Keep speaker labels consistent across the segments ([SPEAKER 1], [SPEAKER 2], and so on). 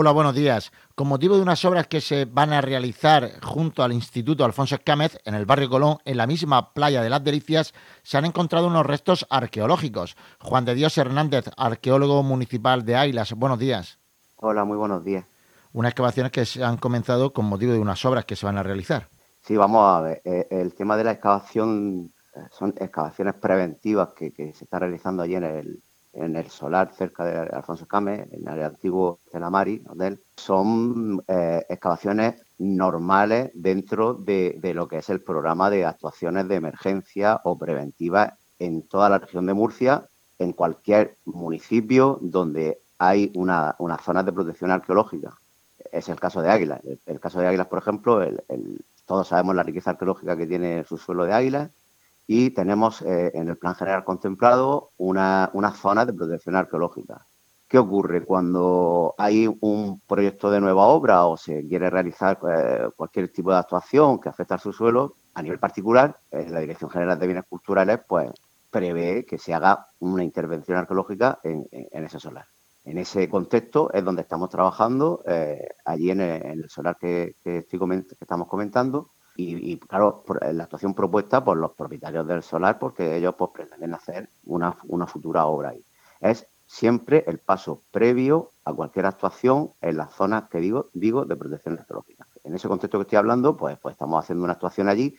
[SPEAKER 1] Hola, buenos días. Con motivo de unas obras que se van a realizar junto al Instituto Alfonso Escámez, en el barrio Colón, en la misma playa de las Delicias, se han encontrado unos restos arqueológicos. Juan de Dios Hernández, arqueólogo municipal de Ailas, buenos días.
[SPEAKER 2] Hola, muy buenos días.
[SPEAKER 1] Unas excavaciones que se han comenzado con motivo de unas obras que se van a realizar.
[SPEAKER 2] Sí, vamos a ver. Eh, el tema de la excavación eh, son excavaciones preventivas que, se están realizando allí en el, en el solar cerca de Alfonso Came, en el antiguo Telamari, Hotel, son eh, excavaciones normales dentro de, lo que es el programa de actuaciones de emergencia o preventiva en toda la región de Murcia, en cualquier municipio donde hay una, una zona de protección arqueológica. Es el caso de Águilas. El, caso de Águilas, por ejemplo, todos sabemos la riqueza arqueológica que tiene su suelo de Águilas y tenemos eh, en el plan general contemplado una, zona de protección arqueológica. ¿Qué ocurre cuando hay un proyecto de nueva obra o se quiere realizar eh, cualquier tipo de actuación que afecte al subsuelo? A nivel particular, eh, la Dirección General de Bienes Culturales pues, prevé que se haga una intervención arqueológica en, ese solar. En ese contexto es donde estamos trabajando, allí en el, solar que, que, estoy que estamos comentando, y, claro, eh, la actuación propuesta por los propietarios del solar, porque ellos pues, pretenden hacer una, futura obra ahí. Es siempre el paso previo a cualquier actuación en las zonas que digo, digo de protección arqueológica. En ese contexto que estoy hablando, pues, pues estamos haciendo una actuación allí.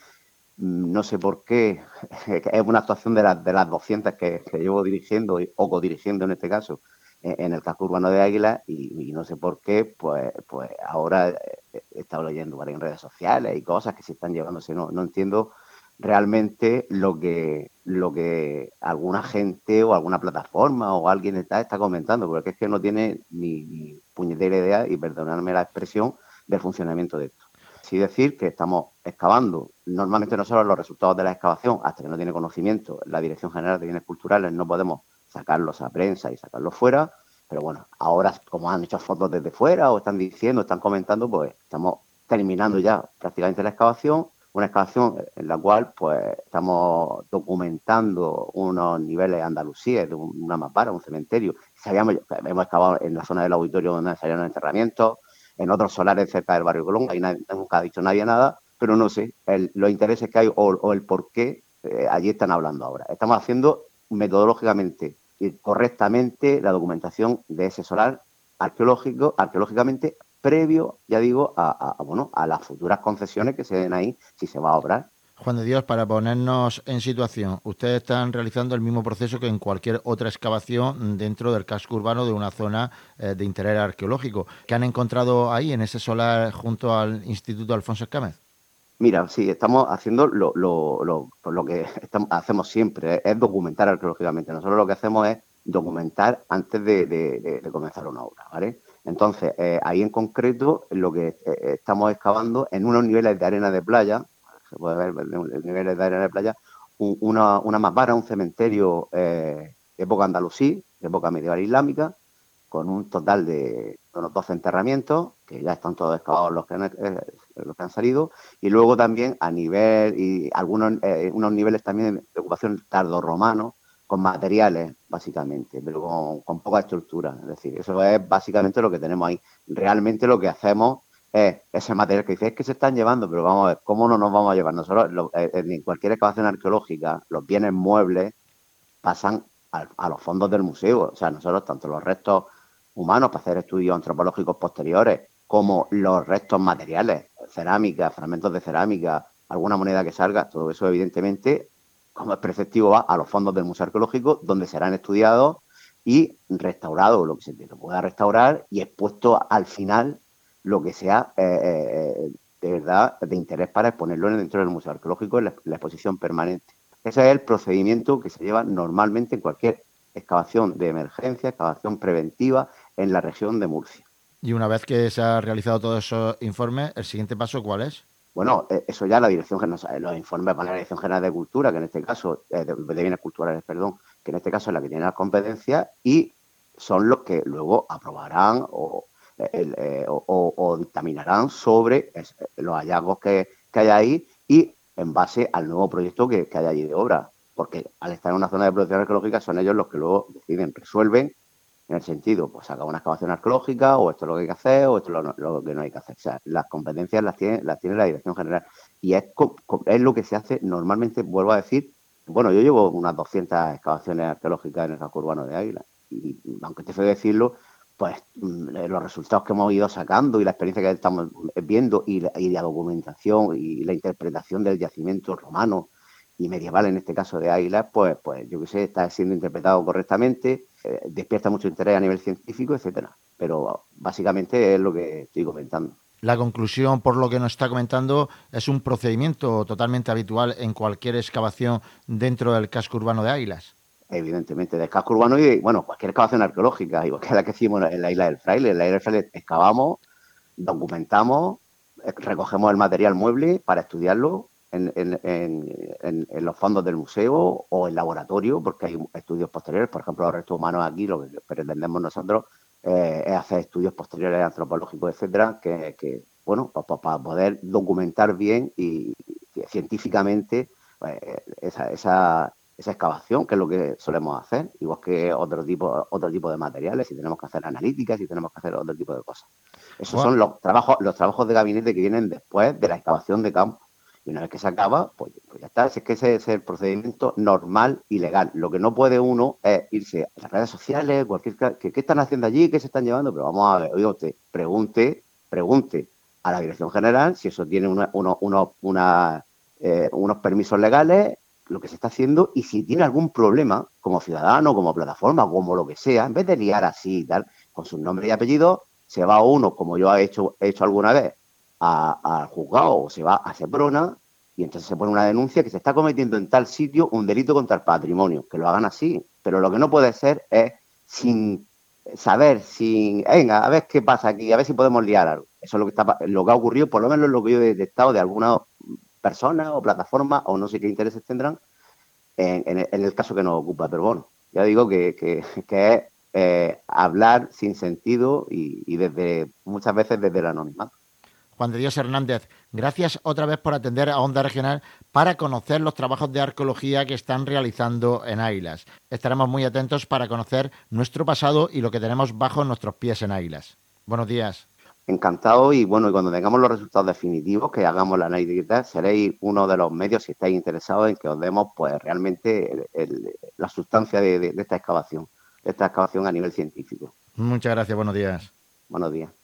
[SPEAKER 2] Mm, no sé por qué, es una actuación de, las de las 200 que, que llevo dirigiendo o codirigiendo en este caso, en el casco urbano de Águila y, no sé por qué, pues, pues ahora he estado leyendo en redes sociales y cosas que se están llevándose. No, no entiendo realmente lo que, lo que alguna gente o alguna plataforma o alguien está, está comentando, porque es que no tiene ni, puñetera idea, y perdonadme la expresión, del funcionamiento de esto. Sí decir que estamos excavando, normalmente nosotros los resultados de la excavación, hasta que no tiene conocimiento la Dirección General de Bienes Culturales, no podemos sacarlos a prensa y sacarlos fuera. Pero bueno, ahora como han hecho fotos desde fuera o están diciendo, están comentando, pues estamos terminando ya prácticamente la excavación, una excavación en la cual pues estamos documentando unos niveles de de una mapara, un cementerio. Sabíamos, hemos excavado en la zona del auditorio donde salieron enterramientos, en otros solares cerca del barrio Colón, ahí nunca ha dicho nadie nada, pero no sé los intereses que hay o, el por qué eh, allí están hablando ahora. Estamos haciendo metodológicamente correctamente la documentación de ese solar arqueológico, arqueológicamente previo, ya digo, a, bueno, a las futuras concesiones que se den ahí si se va a obrar.
[SPEAKER 1] Juan de Dios, para ponernos en situación, ustedes están realizando el mismo proceso que en cualquier otra excavación dentro del casco urbano de una zona eh, de interés arqueológico. ¿Qué han encontrado ahí en ese solar junto al Instituto Alfonso Escámez?
[SPEAKER 2] Mira, sí, estamos haciendo lo, lo, lo, lo que hacemos siempre, es documentar arqueológicamente. Nosotros lo que hacemos es documentar antes de, comenzar una obra, ¿vale? Entonces, eh, ahí en concreto, lo que eh, estamos excavando en unos niveles de arena de playa, se puede ver niveles de arena de playa, una, una mapara, un cementerio eh, época andalusí, época medieval islámica, con un total de unos 12 enterramientos, que ya están todos excavados los que han, eh, los que han salido, y luego también a nivel, y algunos eh, unos niveles también de ocupación tardorromano, con materiales, básicamente, pero con, poca estructura. Es decir, eso es básicamente lo que tenemos ahí. Realmente lo que hacemos es ese material que dice, es que se están llevando, pero vamos a ver, ¿cómo no nos vamos a llevar? Nosotros, eh, en cualquier excavación arqueológica, los bienes muebles pasan a, a los fondos del museo. O sea, nosotros, tanto los restos humanos para hacer estudios antropológicos posteriores, como los restos materiales, cerámica, fragmentos de cerámica, alguna moneda que salga, todo eso evidentemente, como es preceptivo, va a los fondos del Museo Arqueológico, donde serán estudiados y restaurados, lo que se pueda restaurar y expuesto al final lo que sea eh, eh, de verdad de interés para exponerlo dentro del Museo Arqueológico en la exposición permanente. Ese es el procedimiento que se lleva normalmente en cualquier excavación de emergencia, excavación preventiva en la región de Murcia.
[SPEAKER 1] Y una vez que se ha realizado todos esos informes, ¿el siguiente paso cuál es?
[SPEAKER 2] Bueno, eh, eso ya la Dirección General, los informes van a la Dirección General de Cultura, que en este caso, eh, de, bienes culturales, perdón, que en este caso es la que tiene las competencias y son los que luego aprobarán o, eh, dictaminarán sobre los hallazgos que, que, hay ahí y en base al nuevo proyecto que, que hay allí de obra porque al estar en una zona de protección arqueológica son ellos los que luego deciden, resuelven en el sentido, pues haga una excavación arqueológica, o esto es lo que hay que hacer, o esto es lo, que no hay que hacer. O sea, las competencias las tiene, las tiene la Dirección General. Y es, es lo que se hace normalmente, vuelvo a decir, bueno, yo llevo unas 200 excavaciones arqueológicas en el casco urbano de Águila, y aunque te feo decirlo, pues mm, los resultados que hemos ido sacando y la experiencia que estamos viendo y la, y la documentación y la interpretación del yacimiento romano y medieval, en este caso de Águila, pues, pues yo que sé, está siendo interpretado correctamente, eh, despierta mucho interés a nivel científico, etcétera. Pero básicamente es lo que estoy comentando.
[SPEAKER 1] La conclusión, por lo que nos está comentando, es un procedimiento totalmente habitual en cualquier excavación dentro del casco urbano de Águilas.
[SPEAKER 2] Evidentemente, del casco urbano y, bueno, cualquier excavación arqueológica, igual que la que hicimos en la isla del Fraile. En la isla del Fraile excavamos, documentamos, eh, recogemos el material mueble para estudiarlo en, los fondos del museo o en laboratorio, porque hay estudios posteriores, por ejemplo, los restos humanos aquí, lo que pretendemos nosotros eh, es hacer estudios posteriores antropológicos, etcétera, que, bueno, para poder documentar bien y, científicamente pues, esa, esa, esa excavación, que es lo que solemos hacer, igual que otro tipo, otro tipo de materiales, si tenemos que hacer analíticas, si tenemos que hacer otro tipo de cosas. Esos son los trabajos, los trabajos de gabinete que vienen después de la excavación de campo. Y una vez que se acaba, pues, pues ya está. Es que ese es el procedimiento normal y legal. Lo que no puede uno es irse a las redes sociales, cualquier ¿qué, están haciendo allí? ¿Qué se están llevando? Pero vamos a ver, oiga usted, pregunte, pregunte a la Dirección General si eso tiene eh, unos permisos legales, lo que se está haciendo, y si tiene algún problema, como ciudadano, como plataforma, como lo que sea, en vez de liar así y tal, con su nombre y apellido, se va uno, como yo he hecho, he hecho alguna vez, al juzgado o se va a Seprona y entonces se pone una denuncia que se está cometiendo en tal sitio un delito contra el patrimonio, que lo hagan así. Pero lo que no puede ser es sin saber, sin, venga, a ver qué pasa aquí, a ver si podemos liar algo. Eso es lo que, está, lo que ha ocurrido, por lo menos lo que yo he detectado de alguna persona o plataforma o no sé qué intereses tendrán en, el caso que nos ocupa. Pero bueno, ya digo que, que, es eh, hablar sin sentido y, y desde muchas veces desde el anonimato.
[SPEAKER 1] Juan de Dios Hernández, gracias otra vez por atender a Onda Regional para conocer los trabajos de arqueología que están realizando en Águilas. Estaremos muy atentos para conocer nuestro pasado y lo que tenemos bajo nuestros pies en Águilas. Buenos días.
[SPEAKER 2] Encantado y bueno, y cuando tengamos los resultados definitivos, que hagamos la análisis, seréis uno de los medios si estáis interesados en que os demos pues realmente la sustancia de esta excavación, de esta excavación a nivel científico.
[SPEAKER 1] Muchas gracias, buenos días.
[SPEAKER 2] Buenos días.